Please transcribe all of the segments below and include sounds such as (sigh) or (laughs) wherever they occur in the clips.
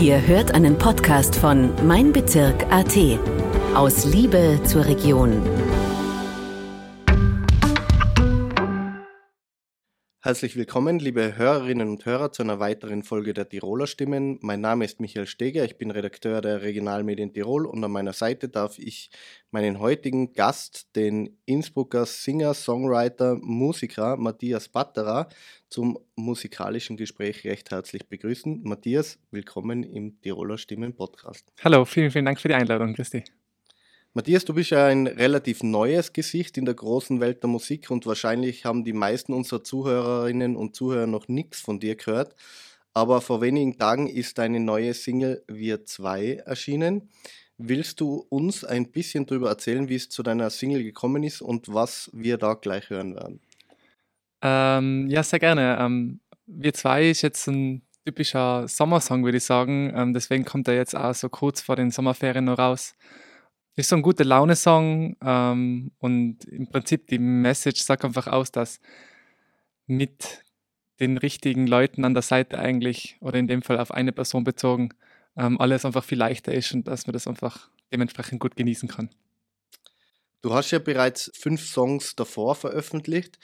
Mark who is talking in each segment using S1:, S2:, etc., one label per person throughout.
S1: Ihr hört einen Podcast von Mein Bezirk AT. Aus Liebe zur Region.
S2: Herzlich willkommen, liebe Hörerinnen und Hörer, zu einer weiteren Folge der Tiroler Stimmen. Mein Name ist Michael Steger, ich bin Redakteur der Regionalmedien Tirol und an meiner Seite darf ich meinen heutigen Gast, den Innsbrucker Singer, Songwriter, Musiker Matthias Batterer, zum musikalischen Gespräch recht herzlich begrüßen. Matthias, willkommen im Tiroler Stimmen Podcast.
S3: Hallo, vielen, vielen Dank für die Einladung, Christi.
S2: Matthias, du bist ja ein relativ neues Gesicht in der großen Welt der Musik und wahrscheinlich haben die meisten unserer Zuhörerinnen und Zuhörer noch nichts von dir gehört. Aber vor wenigen Tagen ist deine neue Single Wir 2 erschienen. Willst du uns ein bisschen darüber erzählen, wie es zu deiner Single gekommen ist und was wir da gleich hören werden?
S3: Ähm, ja, sehr gerne. Ähm, Wir 2 ist jetzt ein typischer Sommersong, würde ich sagen. Ähm, deswegen kommt er jetzt auch so kurz vor den Sommerferien noch raus ist so ein guter Laune-Song ähm, und im Prinzip die Message sagt einfach aus, dass mit den richtigen Leuten an der Seite eigentlich oder in dem Fall auf eine Person bezogen ähm, alles einfach viel leichter ist und dass man das einfach dementsprechend gut genießen kann.
S2: Du hast ja bereits fünf Songs davor veröffentlicht.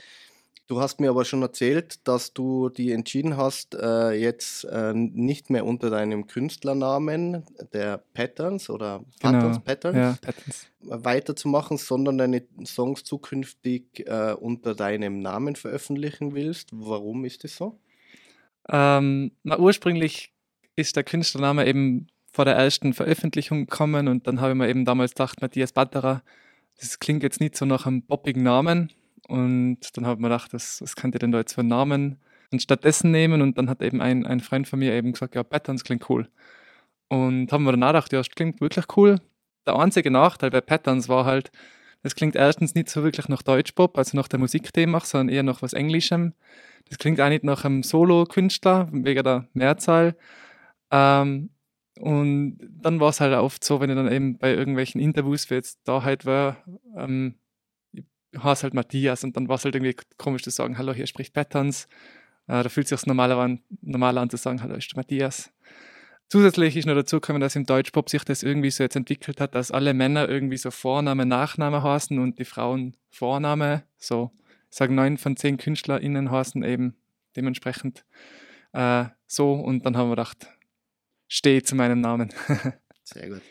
S2: Du hast mir aber schon erzählt, dass du die entschieden hast, äh, jetzt äh, nicht mehr unter deinem Künstlernamen der Patterns oder
S3: Patterns,
S2: genau. Patterns, ja, Patterns, weiterzumachen, sondern deine Songs zukünftig äh, unter deinem Namen veröffentlichen willst. Warum ist das so?
S3: Ähm, na, ursprünglich ist der Künstlername eben vor der ersten Veröffentlichung gekommen und dann habe ich mir eben damals gedacht, Matthias Batterer, das klingt jetzt nicht so nach einem poppigen Namen und dann habe ich mir gedacht, was, was könnte denn da jetzt für einen Namen und stattdessen nehmen? Und dann hat eben ein, ein Freund von mir eben gesagt, ja, Patterns klingt cool. Und haben wir dann gedacht, ja, das klingt wirklich cool. Der einzige Nachteil bei Patterns war halt, das klingt erstens nicht so wirklich nach Deutschpop, also nach der Musik, die ich mache, sondern eher nach was Englischem. Das klingt auch nicht nach einem Solo-Künstler, wegen der Mehrzahl. Ähm, und dann war es halt oft so, wenn ich dann eben bei irgendwelchen Interviews, wie jetzt da halt war, ähm, heißt halt Matthias und dann war es halt irgendwie komisch zu sagen, hallo, hier spricht Patterns. Äh, da fühlt es sich normaler an, normaler an zu sagen, hallo, ist Matthias. Zusätzlich ist noch dazu gekommen, dass im Deutschpop sich das irgendwie so jetzt entwickelt hat, dass alle Männer irgendwie so Vorname, Nachname heißen und die Frauen Vorname. So, ich sage neun von zehn KünstlerInnen heißen eben dementsprechend äh, so und dann haben wir gedacht, stehe zu meinem Namen. (laughs)
S2: Sehr gut.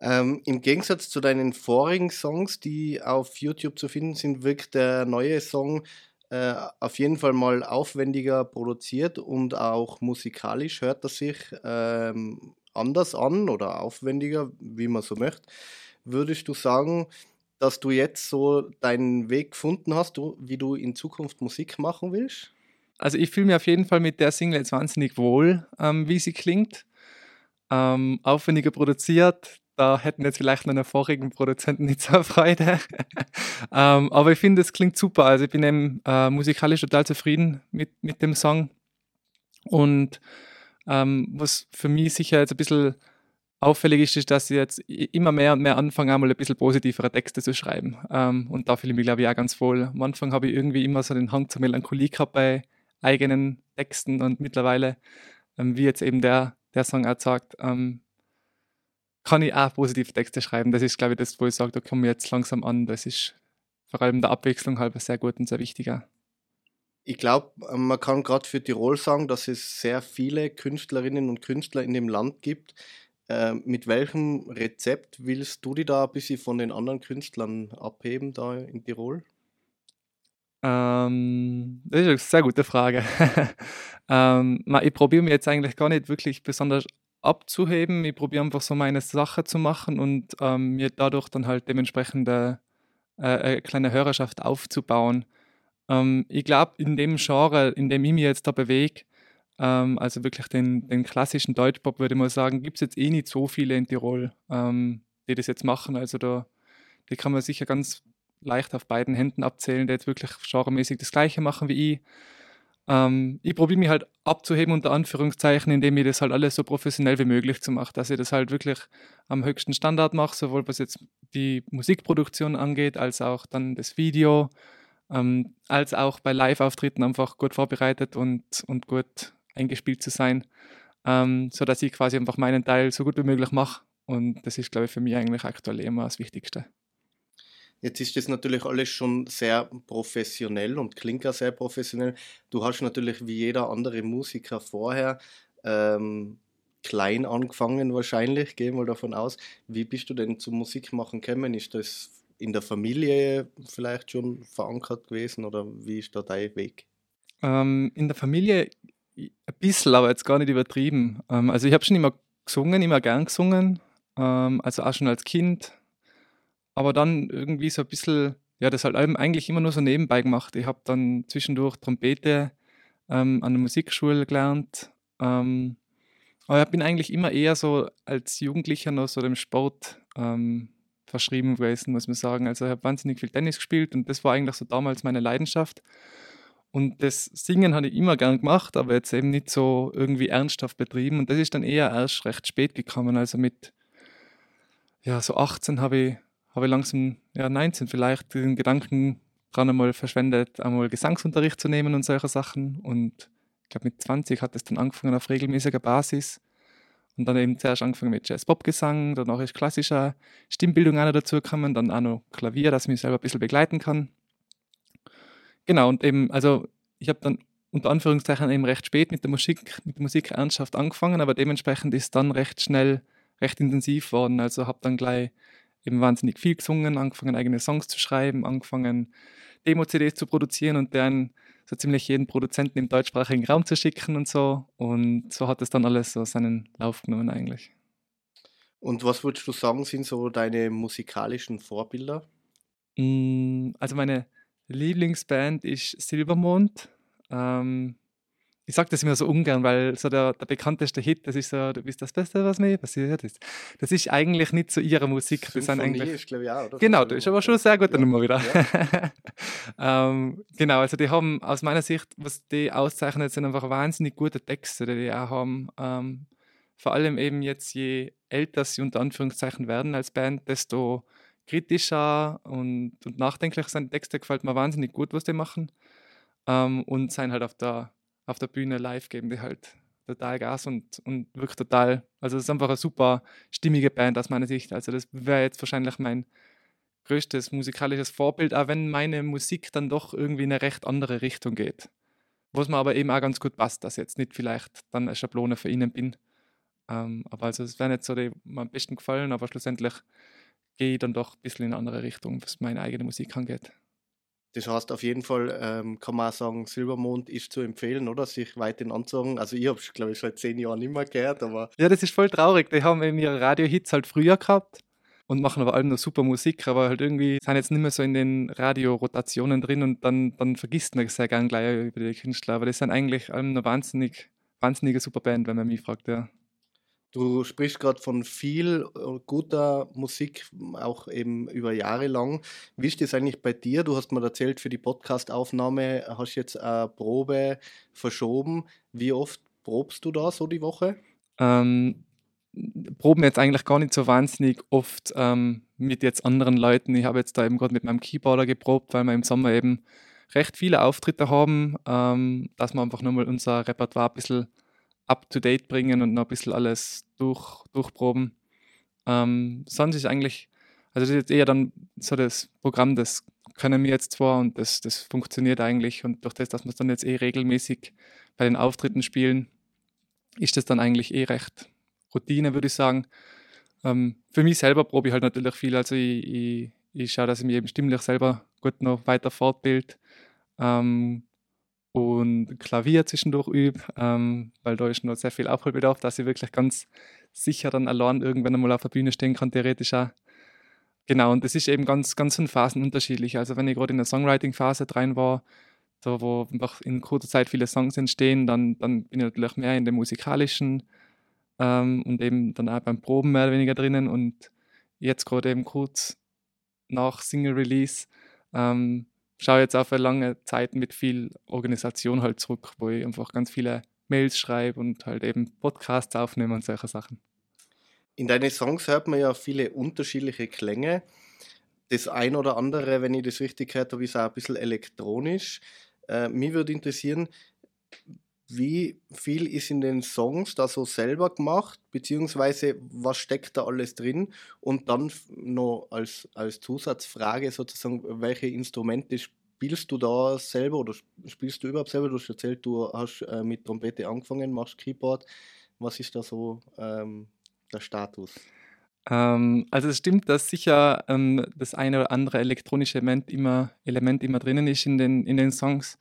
S2: Ähm, Im Gegensatz zu deinen vorigen Songs, die auf YouTube zu finden sind, wirkt der neue Song äh, auf jeden Fall mal aufwendiger produziert und auch musikalisch hört er sich ähm, anders an oder aufwendiger, wie man so möchte. Würdest du sagen, dass du jetzt so deinen Weg gefunden hast, wie du in Zukunft Musik machen willst?
S3: Also ich fühle mich auf jeden Fall mit der Single jetzt wahnsinnig wohl, ähm, wie sie klingt. Ähm, aufwendiger produziert, da hätten jetzt vielleicht meine vorigen Produzenten nicht so (laughs) Freude. ähm, aber ich finde, es klingt super. Also ich bin eben äh, musikalisch total zufrieden mit, mit dem Song. Und ähm, was für mich sicher jetzt ein bisschen auffällig ist, ist, dass ich jetzt immer mehr und mehr anfange, einmal ein bisschen positivere Texte zu schreiben. Ähm, und da fühle ich mich, glaube ich, auch ganz wohl. Am Anfang habe ich irgendwie immer so den Hang zur Melancholie gehabt bei eigenen Texten und mittlerweile, ähm, wie jetzt eben der, der Song auch sagt, ähm, kann ich auch positive Texte schreiben. Das ist, glaube ich, das, wo ich sage, da kommen wir jetzt langsam an. Das ist vor allem der Abwechslung halber sehr gut und sehr wichtiger.
S2: Ich glaube, man kann gerade für Tirol sagen, dass es sehr viele Künstlerinnen und Künstler in dem Land gibt. Äh, mit welchem Rezept willst du die da ein bisschen von den anderen Künstlern abheben da in Tirol?
S3: Ähm, das ist eine sehr gute Frage. (laughs) ähm, ich probiere mir jetzt eigentlich gar nicht wirklich besonders abzuheben. Ich probiere einfach so meine Sache zu machen und ähm, mir dadurch dann halt dementsprechend eine, äh, eine kleine Hörerschaft aufzubauen. Ähm, ich glaube, in dem Genre, in dem ich mich jetzt da bewege, ähm, also wirklich den, den klassischen Deutschpop, würde ich mal sagen, gibt es jetzt eh nicht so viele in Tirol, ähm, die das jetzt machen. Also da die kann man sicher ganz leicht auf beiden Händen abzählen, die jetzt wirklich genremäßig das Gleiche machen wie ich. Ähm, ich probiere mich halt abzuheben, unter Anführungszeichen, indem ich das halt alles so professionell wie möglich zu machen, dass ich das halt wirklich am höchsten Standard mache, sowohl was jetzt die Musikproduktion angeht, als auch dann das Video, ähm, als auch bei Live-Auftritten einfach gut vorbereitet und, und gut eingespielt zu sein. ähm, sodass ich quasi einfach meinen Teil so gut wie möglich mache. Und das ist, glaube ich, für mich eigentlich aktuell immer das Wichtigste.
S2: Jetzt ist das natürlich alles schon sehr professionell und klingt auch sehr professionell. Du hast natürlich wie jeder andere Musiker vorher ähm, klein angefangen wahrscheinlich, gehe mal davon aus. Wie bist du denn zum Musikmachen gekommen? Ist das in der Familie vielleicht schon verankert gewesen oder wie ist da dein Weg?
S3: Ähm, in der Familie ein bisschen, aber jetzt gar nicht übertrieben. Ähm, also ich habe schon immer gesungen, immer gern gesungen, ähm, also auch schon als Kind. Aber dann irgendwie so ein bisschen, ja, das halt eigentlich immer nur so nebenbei gemacht. Ich habe dann zwischendurch Trompete ähm, an der Musikschule gelernt. Ähm, aber ich bin eigentlich immer eher so als Jugendlicher noch so dem Sport ähm, verschrieben gewesen, muss man sagen. Also ich habe wahnsinnig viel Tennis gespielt und das war eigentlich so damals meine Leidenschaft. Und das Singen habe ich immer gern gemacht, aber jetzt eben nicht so irgendwie ernsthaft betrieben. Und das ist dann eher erst recht spät gekommen. Also mit ja, so 18 habe ich, habe ich langsam, ja 19 vielleicht, den Gedanken dran einmal verschwendet, einmal Gesangsunterricht zu nehmen und solche Sachen. Und ich glaube mit 20 hat es dann angefangen auf regelmäßiger Basis. Und dann eben zuerst angefangen mit Jazz-Pop-Gesang, danach ist klassischer Stimmbildung auch noch dazu gekommen, dann auch noch Klavier, dass ich mich selber ein bisschen begleiten kann. Genau, und eben, also ich habe dann unter Anführungszeichen eben recht spät mit der Musik, mit der Musik ernsthaft angefangen, aber dementsprechend ist dann recht schnell, recht intensiv worden. Also habe dann gleich eben wahnsinnig viel gesungen, angefangen eigene Songs zu schreiben, angefangen Demo-CDs zu produzieren und dann so ziemlich jeden Produzenten im deutschsprachigen Raum zu schicken und so. Und so hat es dann alles so seinen Lauf genommen eigentlich.
S2: Und was würdest du sagen, sind so deine musikalischen Vorbilder?
S3: Mm, also meine Lieblingsband ist Silbermond. Ähm, ich sage das immer so ungern, weil so der, der, bekannteste Hit, das ist so, du bist das Beste, was mir passiert ist. Das ist eigentlich nicht so ihre Musik. Das sind eigentlich, ist, glaube ich, auch, oder? Genau, das ist aber schon eine sehr gute ja. Nummer wieder. Ja. (laughs) ähm, genau, also die haben aus meiner Sicht, was die auszeichnet, sind einfach wahnsinnig gute Texte, die die auch haben. Ähm, vor allem eben jetzt, je älter sie unter Anführungszeichen werden als Band, desto kritischer und, und nachdenklicher sind Texte. Gefällt mir wahnsinnig gut, was die machen. Ähm, und sein halt auf der auf der Bühne live geben die halt total Gas und, und wirklich total, also es ist einfach eine super stimmige Band aus meiner Sicht. Also das wäre jetzt wahrscheinlich mein größtes musikalisches Vorbild, auch wenn meine Musik dann doch irgendwie in eine recht andere Richtung geht. Was mir aber eben auch ganz gut passt, dass ich jetzt nicht vielleicht dann eine Schablone für ihnen bin. Ähm, aber also es wäre nicht so, die mir am besten gefallen, aber schlussendlich gehe ich dann doch ein bisschen in eine andere Richtung, was meine eigene Musik angeht.
S2: Das heißt, auf jeden Fall ähm, kann man auch sagen, Silbermond ist zu empfehlen, oder? Sich weiterhin anzusagen. Also, ich habe es, glaube ich, seit zehn Jahren nicht mehr gehört, aber.
S3: Ja, das ist voll traurig. Die haben eben ihre Radio-Hits halt früher gehabt und machen aber allem noch super Musik, aber halt irgendwie sind jetzt nicht mehr so in den Radiorotationen drin und dann, dann vergisst man sehr gern gleich über die Künstler. Aber das sind eigentlich allem eine wahnsinnig, wahnsinnige Superband, wenn man mich fragt, ja.
S2: Du sprichst gerade von viel äh, guter Musik, auch eben über Jahre lang. Wie ist das eigentlich bei dir? Du hast mir erzählt, für die Podcastaufnahme hast du jetzt eine Probe verschoben. Wie oft probst du da so die Woche?
S3: Ähm, proben jetzt eigentlich gar nicht so wahnsinnig oft ähm, mit jetzt anderen Leuten. Ich habe jetzt da eben gerade mit meinem Keyboarder geprobt, weil wir im Sommer eben recht viele Auftritte haben, ähm, dass wir einfach nochmal unser Repertoire ein bisschen up-to-date bringen und noch ein bisschen alles durch, durchproben. Ähm, sonst ist eigentlich, also das ist eher dann so das Programm, das können wir jetzt zwar und das, das funktioniert eigentlich und durch das, dass wir es dann jetzt eh regelmäßig bei den Auftritten spielen, ist das dann eigentlich eh recht Routine, würde ich sagen. Ähm, für mich selber probe ich halt natürlich viel, also ich, ich, ich schaue, dass ich mich eben stimmlich selber gut noch weiter fortbild. Ähm, und Klavier zwischendurch übe, ähm, weil da ist noch sehr viel Aufholbedarf, dass ich wirklich ganz sicher dann allein irgendwann einmal auf der Bühne stehen kann, theoretisch auch. Genau, und das ist eben ganz, ganz in Phasen unterschiedlich. Also wenn ich gerade in der Songwriting-Phase drin war, da wo einfach in kurzer Zeit viele Songs entstehen, dann, dann bin ich natürlich mehr in dem musikalischen ähm, und eben dann auch beim Proben mehr oder weniger drinnen. Und jetzt gerade eben kurz nach Single-Release ähm, schaue jetzt auf eine lange Zeit mit viel Organisation halt zurück, wo ich einfach ganz viele Mails schreibe und halt eben Podcasts aufnehme und solche Sachen.
S2: In deinen Songs hört man ja viele unterschiedliche Klänge. Das ein oder andere, wenn ich das richtig gehört habe, ist auch ein bisschen elektronisch. Äh, mich würde interessieren, wie viel ist in den Songs da so selber gemacht, beziehungsweise was steckt da alles drin? Und dann noch als, als Zusatzfrage sozusagen, welche Instrumente spielst du da selber oder spielst du überhaupt selber? Du hast erzählt, du hast äh, mit Trompete angefangen, machst Keyboard. Was ist da so ähm, der Status?
S3: Ähm, also es stimmt, dass sicher ähm, das eine oder andere elektronische Element immer, Element immer drinnen ist in den, in den Songs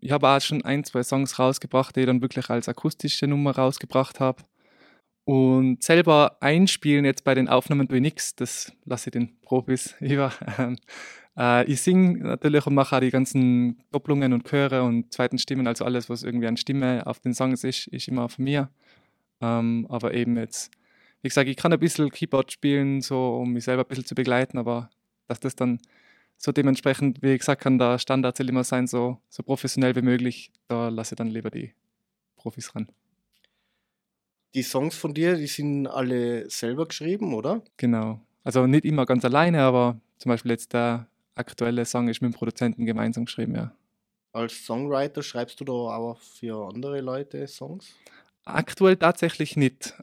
S3: ich habe auch schon ein, zwei Songs rausgebracht, die ich dann wirklich als akustische Nummer rausgebracht habe. Und selber einspielen jetzt bei den Aufnahmen tue ich nichts, das lasse ich den Profis (laughs) über. Ähm, äh, ich singe natürlich und mache auch die ganzen Doppelungen und Chöre und zweiten Stimmen, also alles, was irgendwie an Stimme auf den Songs ist, ist immer von mir. Ähm, aber eben jetzt, wie gesagt, ich kann ein bisschen Keyboard spielen, so um mich selber ein bisschen zu begleiten, aber dass das dann so dementsprechend, wie gesagt, kann der Standard immer sein, so, so professionell wie möglich. Da lasse ich dann lieber die Profis ran.
S2: Die Songs von dir, die sind alle selber geschrieben, oder?
S3: Genau. Also nicht immer ganz alleine, aber zum Beispiel jetzt der aktuelle Song ist mit dem Produzenten gemeinsam geschrieben, ja.
S2: Als Songwriter schreibst du da auch für andere Leute Songs?
S3: Aktuell tatsächlich nicht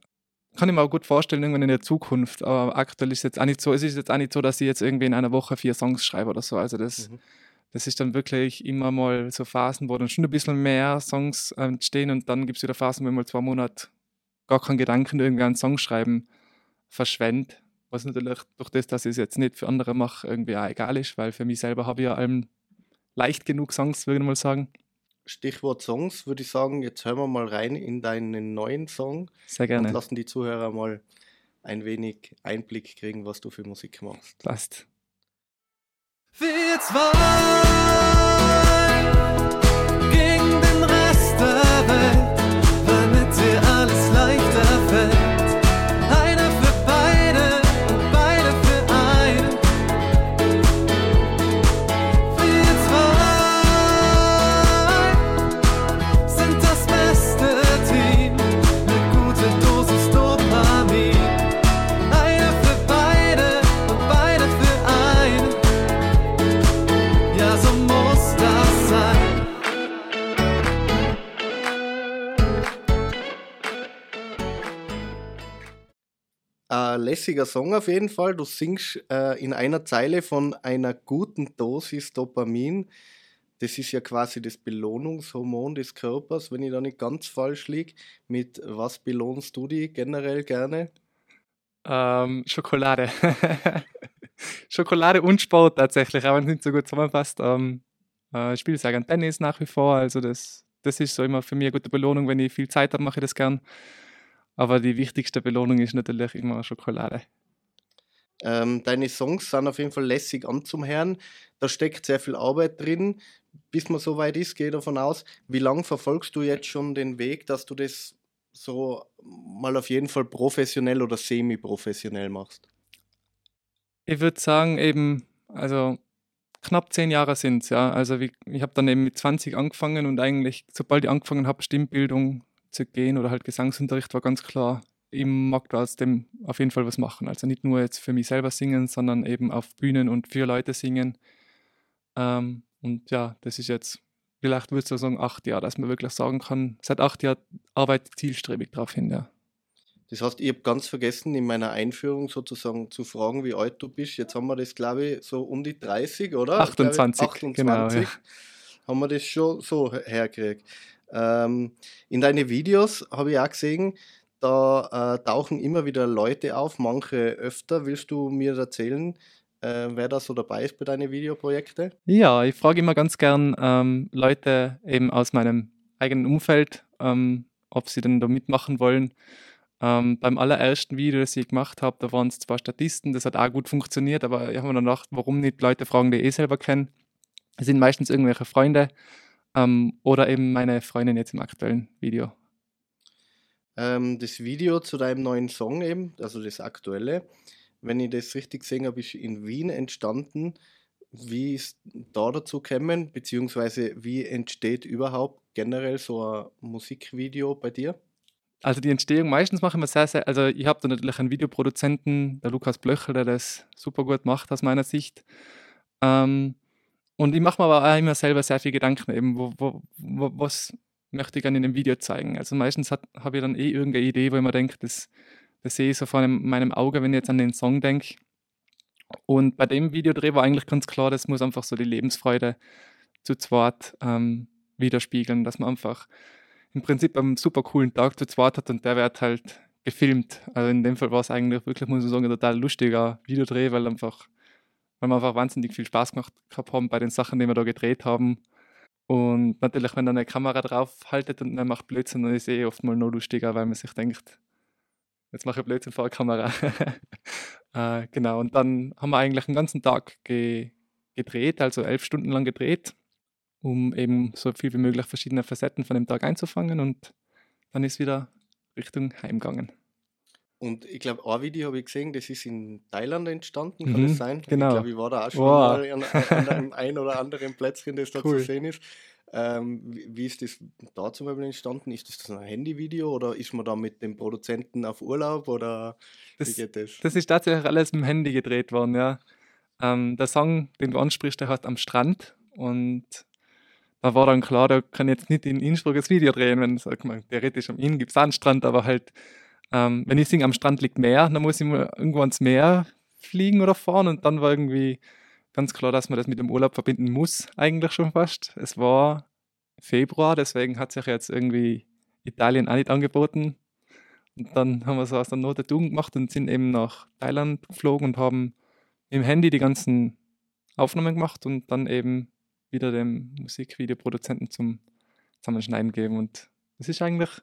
S3: kann ich mir auch gut vorstellen, irgendwann in der Zukunft. Aber aktuell ist es jetzt auch nicht so, es ist jetzt auch nicht so, dass ich jetzt irgendwie in einer Woche vier Songs schreibe oder so. Also das, mhm. das ist dann wirklich immer mal so Phasen, wo dann schon ein bisschen mehr Songs entstehen und dann gibt es wieder Phasen, wo ich mal zwei Monate gar keinen Gedanken irgendwie an Song schreiben verschwende. Was natürlich durch das, dass ich es jetzt nicht für andere mache, irgendwie auch egal ist, weil für mich selber habe ich ja allem leicht genug Songs, würde ich mal sagen.
S2: Stichwort Songs, würde ich sagen, jetzt hören wir mal rein in deinen neuen Song.
S3: Sehr gerne.
S2: Und lassen die Zuhörer mal ein wenig Einblick kriegen, was du für Musik machst.
S3: Passt.
S4: Wir zwei
S2: lässiger Song auf jeden Fall. Du singst äh, in einer Zeile von einer guten Dosis Dopamin. Das ist ja quasi das Belohnungshormon des Körpers, wenn ich da nicht ganz falsch liege. Mit was belohnst du die generell gerne?
S3: Ähm, Schokolade. (laughs) Schokolade und Sport tatsächlich, aber nicht so gut zusammenpasst. Ähm, äh, ich spiele sehr gerne Tennis nach wie vor, also das, das ist so immer für mich eine gute Belohnung. Wenn ich viel Zeit habe, mache ich das gern. Aber die wichtigste Belohnung ist natürlich immer Schokolade.
S2: Ähm, deine Songs sind auf jeden Fall lässig anzuhören. Da steckt sehr viel Arbeit drin. Bis man so weit ist, gehe ich davon aus. Wie lange verfolgst du jetzt schon den Weg, dass du das so mal auf jeden Fall professionell oder semi-professionell machst?
S3: Ich würde sagen, eben, also knapp zehn Jahre sind es, ja. Also ich, ich habe dann eben mit 20 angefangen und eigentlich, sobald ich angefangen habe, Stimmbildung zu gehen oder halt Gesangsunterricht war ganz klar, ich mag da aus dem auf jeden Fall was machen. Also nicht nur jetzt für mich selber singen, sondern eben auf Bühnen und für Leute singen. Ähm, und ja, das ist jetzt, vielleicht würde ich sagen, acht Jahre, dass man wirklich sagen kann, seit acht Jahren arbeite ich zielstrebig darauf hin, ja.
S2: Das heißt, ich habe ganz vergessen, in meiner Einführung sozusagen zu fragen, wie alt du bist. Jetzt haben wir das, glaube ich, so um die 30, oder?
S3: 28,
S2: ich, 28 genau. Ja. Haben wir das schon so hergekriegt. Ähm, in deine Videos habe ich auch gesehen, da äh, tauchen immer wieder Leute auf, manche öfter. Willst du mir erzählen, äh, wer da so dabei ist bei deinen Videoprojekten?
S3: Ja, ich frage immer ganz gern ähm, Leute eben aus meinem eigenen Umfeld, ähm, ob sie denn da mitmachen wollen. Ähm, beim allerersten Video, das ich gemacht habe, da waren es zwei Statisten, das hat auch gut funktioniert, aber ich habe mir dann gedacht, warum nicht Leute fragen, die ich eh selber kennen. Es sind meistens irgendwelche Freunde ähm, oder eben meine Freundin jetzt im aktuellen Video.
S2: Ähm, das Video zu deinem neuen Song eben, also das aktuelle, wenn ich das richtig gesehen habe, ist in Wien entstanden. Wie ist da dazu gekommen, beziehungsweise wie entsteht überhaupt generell so ein Musikvideo bei dir?
S3: Also die Entstehung meistens machen wir sehr, sehr, also ich habe da natürlich einen Videoproduzenten, der Lukas Blöchel, der das super gut macht aus meiner Sicht. Ähm, und ich mache mir aber auch immer selber sehr viel Gedanken, eben, wo, wo, wo, was, möchte ich gerne in dem Video zeigen. Also meistens habe ich dann eh irgendeine Idee, wo ich mir denke, das, das sehe ich so vor einem, meinem Auge, wenn ich jetzt an den Song denke. Und bei dem Videodreh war eigentlich ganz klar, das muss einfach so die Lebensfreude zu zweit ähm, widerspiegeln, dass man einfach im Prinzip einen super coolen Tag zu zweit hat und der wird halt gefilmt. Also in dem Fall war es eigentlich wirklich, muss ich sagen, ein total lustiger Videodreh, weil einfach, weil wir einfach wahnsinnig viel Spaß gemacht haben bei den Sachen, die wir da gedreht haben. Und natürlich, wenn dann eine Kamera drauf haltet und man macht Blödsinn, dann ist es eh oft mal noch lustiger, weil man sich denkt, jetzt mache ich Blödsinn vor der Kamera. (laughs) äh, genau, und dann haben wir eigentlich einen ganzen Tag ge gedreht, also elf Stunden lang gedreht, um eben so viel wie möglich verschiedene Facetten von dem Tag einzufangen und dann ist wieder Richtung Heim gegangen.
S2: Und ich glaube, ein Video habe ich gesehen, das ist in Thailand entstanden, kann
S3: Mhm,
S2: das sein?
S3: genau.
S2: Ich glaube, ich war da auch schon
S3: Wow.
S2: mal an, an einem (laughs) ein oder anderen Plätzchen, das da
S3: Cool.
S2: zu sehen ist. Ähm, wie, wie ist das da zum Beispiel entstanden? Ist das ein Handyvideo oder ist man da mit dem Produzenten auf Urlaub oder wie
S3: Das,
S2: geht das?
S3: das ist tatsächlich alles mit dem Handy gedreht worden, ja. Ähm, der Song, den du ansprichst, der heißt Am Strand und da war dann klar, da kann ich jetzt nicht in Innsbruck das Video drehen, wenn sag mal, theoretisch am Inn gibt es einen Strand, aber halt, ähm, wenn ich singe, am Strand liegt Meer, dann muss ich mal irgendwo ans Meer fliegen oder fahren und dann war irgendwie ganz klar, dass man das mit dem Urlaub verbinden muss, eigentlich schon fast. Es war Februar, deswegen hat sich jetzt irgendwie Italien auch nicht angeboten. Und dann haben wir so aus der Not eine Tugend gemacht und sind eben nach Thailand geflogen und haben im Handy die ganzen Aufnahmen gemacht und dann eben wieder dem Musikvideoproduzenten zum Zusammenschneiden gegeben. Und das ist eigentlich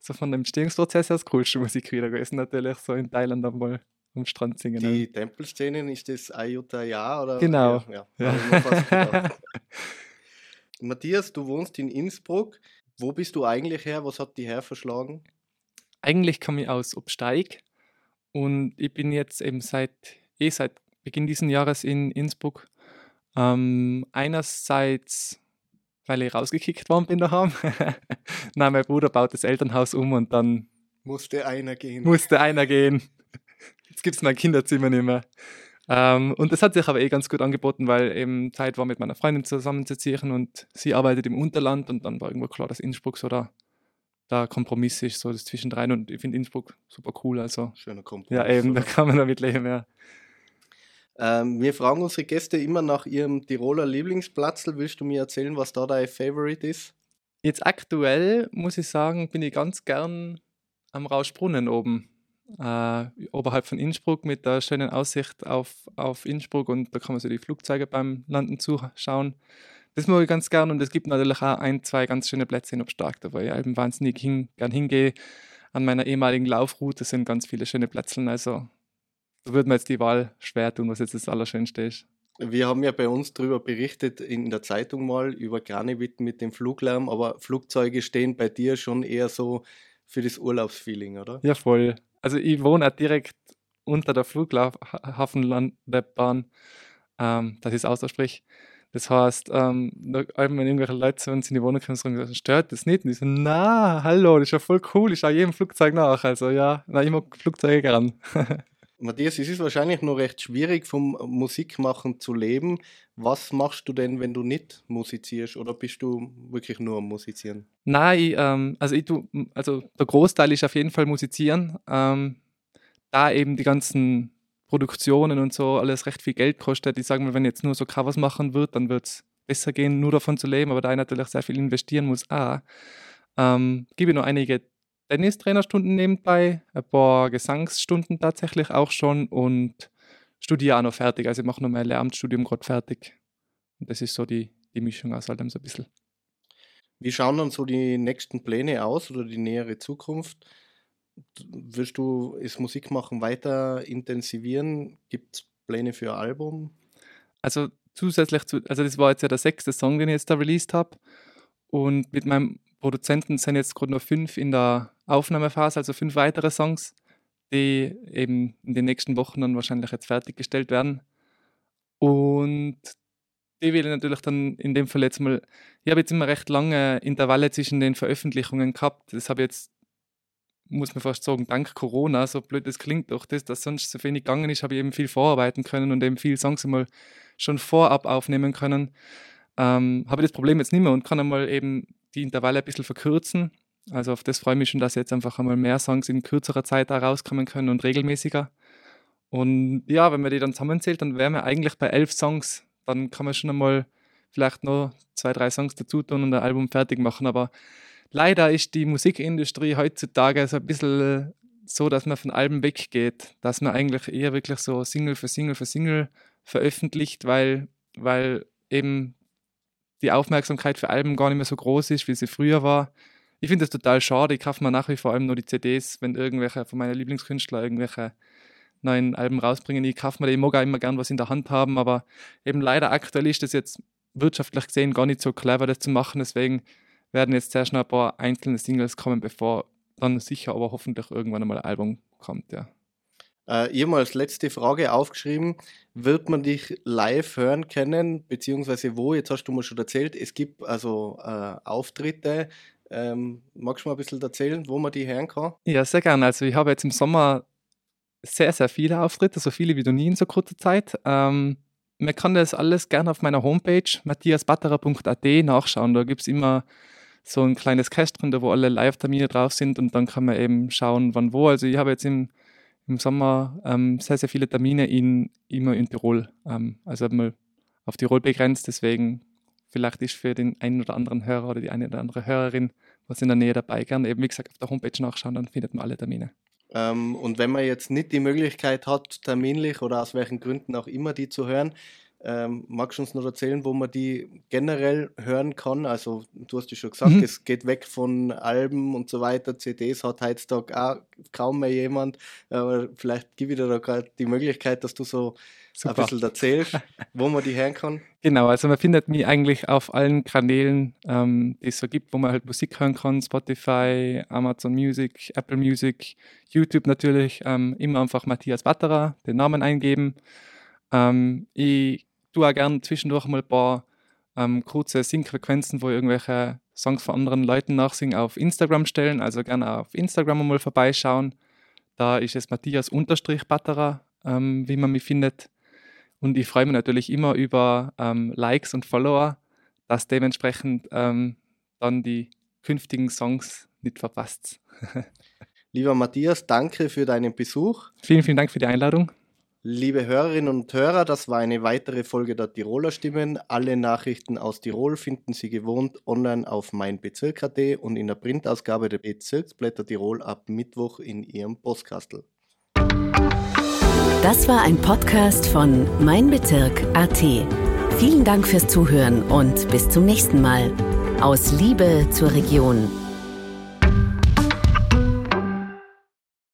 S3: so von dem Entstehungsprozess her das coolste Musikvideo gewesen, natürlich, so in Thailand einmal am Strand singen. ne?
S2: Die Tempelszenen, ist das Ayutthaya oder?
S3: Genau.
S2: Ja, ja.
S3: Ja. (laughs)
S2: Matthias, du wohnst in Innsbruck. Wo bist du eigentlich her? Was hat die her verschlagen?
S3: eigentlich komme ich aus Obsteig und ich bin jetzt eben seit, eh seit Beginn dieses Jahres in Innsbruck. Ähm, einerseits, weil ich rausgekickt worden bin daheim. (laughs) Nein, mein Bruder baut das Elternhaus um und dann
S2: Musste einer gehen.
S3: musste einer gehen. Jetzt gibt es mein Kinderzimmer nicht mehr. Ähm, und das hat sich aber eh ganz gut angeboten, weil eben Zeit war, mit meiner Freundin zusammenzuziehen und sie arbeitet im Unterland und dann war irgendwo klar, dass Innsbruck so der, der Kompromiss ist, so das Zwischendrein und ich finde Innsbruck super cool, also
S2: Schöner Kompromiss.
S3: ja eben, da kann man damit leben, ja.
S2: Ähm, wir fragen unsere Gäste immer nach ihrem Tiroler Lieblingsplatzl. Willst du mir erzählen, was da dein Favorite ist?
S3: Jetzt aktuell, muss ich sagen, bin ich ganz gern am Rauschbrunnen oben, äh, oberhalb von Innsbruck mit der schönen Aussicht auf, auf Innsbruck und da kann man sich die Flugzeuge beim Landen zuschauen. Das mag ich ganz gern und es gibt natürlich auch ein, zwei ganz schöne Plätze in Obstark, da wo ich eben wahnsinnig hin, gern hingehe. An meiner ehemaligen Laufroute sind ganz viele schöne Plätze, also da würde mir jetzt die Wahl schwer tun, was jetzt das Allerschönste ist.
S2: Wir haben ja bei uns darüber berichtet in der Zeitung mal über Granevit mit dem Fluglärm, aber Flugzeuge stehen bei dir schon eher so für das Urlaubsfeeling, oder?
S3: Ja, voll. Also ich wohne auch direkt unter der Flughafenlandebahn, ähm, ich es aussprich. Das heißt, ähm, wenn irgendwelche Leute zu uns in die Wohnung kommen und sagen, stört das nicht? Und ich so, na, hallo, das ist ja voll cool, ich schaue jedem Flugzeug nach. Also ja, na, ich mag Flugzeuge gern. (laughs)
S2: Matthias, es ist wahrscheinlich noch recht schwierig, vom Musikmachen zu leben. Was machst du denn, wenn du nicht musizierst? Oder bist du wirklich nur am Musizieren?
S3: Nein, ich, ähm, also ich tu, also der Großteil ist auf jeden Fall musizieren. Ähm, da eben die ganzen Produktionen und so alles recht viel Geld kostet. Ich sage mal, wenn ich jetzt nur so Covers machen wird, dann wird es besser gehen, nur davon zu leben, aber da ich natürlich sehr viel investieren muss, ah, ähm, gebe ich noch einige Tennistrainerstunden nebenbei, ein paar Gesangsstunden tatsächlich auch schon und studiere auch noch fertig. Also ich mache noch mein Lehramtsstudium gerade fertig. Und das ist so die, die Mischung aus allem so ein bisschen.
S2: Wie schauen dann so die nächsten Pläne aus oder die nähere Zukunft? Wirst du das Musikmachen weiter intensivieren? Gibt es Pläne für ein Album?
S3: also zusätzlich zu, also das war jetzt ja der sechste Song, den ich jetzt da released habe. Und mit meinem Produzenten sind jetzt gerade noch fünf in der Aufnahmephase, also fünf weitere Songs, die eben in den nächsten Wochen dann wahrscheinlich jetzt fertiggestellt werden. Und die will ich natürlich dann in dem Fall jetzt mal, ich habe jetzt immer recht lange Intervalle zwischen den Veröffentlichungen gehabt. Das habe ich jetzt, muss man fast sagen, dank Corona, so blöd das klingt, durch das, dass sonst so wenig gegangen ist, habe ich eben viel vorarbeiten können und eben viele Songs einmal schon vorab aufnehmen können. Ähm, habe ich das Problem jetzt nicht mehr und kann einmal eben die Intervalle ein bisschen verkürzen. Also auf das freue ich mich schon, dass jetzt einfach einmal mehr Songs in kürzerer Zeit da rauskommen können und regelmäßiger. Und ja, wenn man die dann zusammenzählt, dann wären wir eigentlich bei elf Songs. Dann kann man schon einmal vielleicht noch zwei, drei Songs dazu tun und ein Album fertig machen. Aber leider ist die Musikindustrie heutzutage so ein bisschen so, dass man von Alben weggeht, dass man eigentlich eher wirklich so Single für Single für Single veröffentlicht, weil, weil eben die Aufmerksamkeit für Alben gar nicht mehr so groß ist, wie sie früher war. Ich finde das total schade. Ich kaufe mir nach wie vor allem nur die CDs, wenn irgendwelche von meinen Lieblingskünstler irgendwelche neuen Alben rausbringen. Ich kaufe mir die, ich mag auch immer gern was in der Hand haben, aber eben leider aktuell ist das jetzt wirtschaftlich gesehen gar nicht so clever, das zu machen. Deswegen werden jetzt sehr schnell ein paar einzelne Singles kommen, bevor dann sicher aber hoffentlich irgendwann einmal ein Album kommt, ja.
S2: Äh, mal letzte Frage aufgeschrieben, wird man dich live hören können, beziehungsweise wo? Jetzt hast du mir schon erzählt, es gibt also äh, Auftritte. Ähm, magst du mal ein bisschen erzählen, wo man die hören kann?
S3: Ja, sehr gerne. Also ich habe jetzt im Sommer sehr, sehr viele Auftritte, so viele wie du nie in so kurzer Zeit. Ähm, man kann das alles gerne auf meiner Homepage matthiasbatterer.at nachschauen. Da gibt es immer so ein kleines Kästchen, da wo alle Live-Termine drauf sind und dann kann man eben schauen, wann wo. Also ich habe jetzt im, im Sommer ähm, sehr, sehr viele Termine in, immer in Tirol. Ähm, also mal auf Tirol begrenzt, deswegen vielleicht ist für den einen oder anderen Hörer oder die eine oder andere Hörerin was in der Nähe dabei. Gerne eben, wie gesagt, auf der Homepage nachschauen, dann findet man alle Termine.
S2: Ähm, und wenn man jetzt nicht die Möglichkeit hat, terminlich oder aus welchen Gründen auch immer die zu hören, ähm, magst du uns noch erzählen, wo man die generell hören kann? Also, du hast ja schon gesagt, mhm. es geht weg von Alben und so weiter. CDs hat heutzutage auch kaum mehr jemand. Aber vielleicht gebe ich dir da gerade die Möglichkeit, dass du so Super. ein bisschen erzählst, wo man die hören kann. (laughs)
S3: Genau, also man findet mich eigentlich auf allen Kanälen, ähm, die es so gibt, wo man halt Musik hören kann: Spotify, Amazon Music, Apple Music, YouTube natürlich. Ähm, immer einfach Matthias Batterer, den Namen eingeben. Ähm, ich tue auch gerne zwischendurch mal ein paar ähm, kurze Singfrequenzen, wo irgendwelche Songs von anderen Leuten nachsingen, auf Instagram stellen. Also gerne auf Instagram mal vorbeischauen. Da ist es Matthias-Batterer, ähm, wie man mich findet. Und ich freue mich natürlich immer über ähm, Likes und Follower, dass dementsprechend ähm, dann die künftigen Songs nicht verpasst. (laughs)
S2: Lieber Matthias, danke für deinen Besuch.
S3: Vielen, vielen Dank für die Einladung.
S2: Liebe Hörerinnen und Hörer, das war eine weitere Folge der Tiroler Stimmen. Alle Nachrichten aus Tirol finden Sie gewohnt online auf meinbezirk.at und in der Printausgabe der Bezirksblätter Tirol ab Mittwoch in Ihrem Postkastel.
S1: Das war ein Podcast von meinbezirk.at. Vielen Dank fürs Zuhören und bis zum nächsten Mal. Aus Liebe zur Region.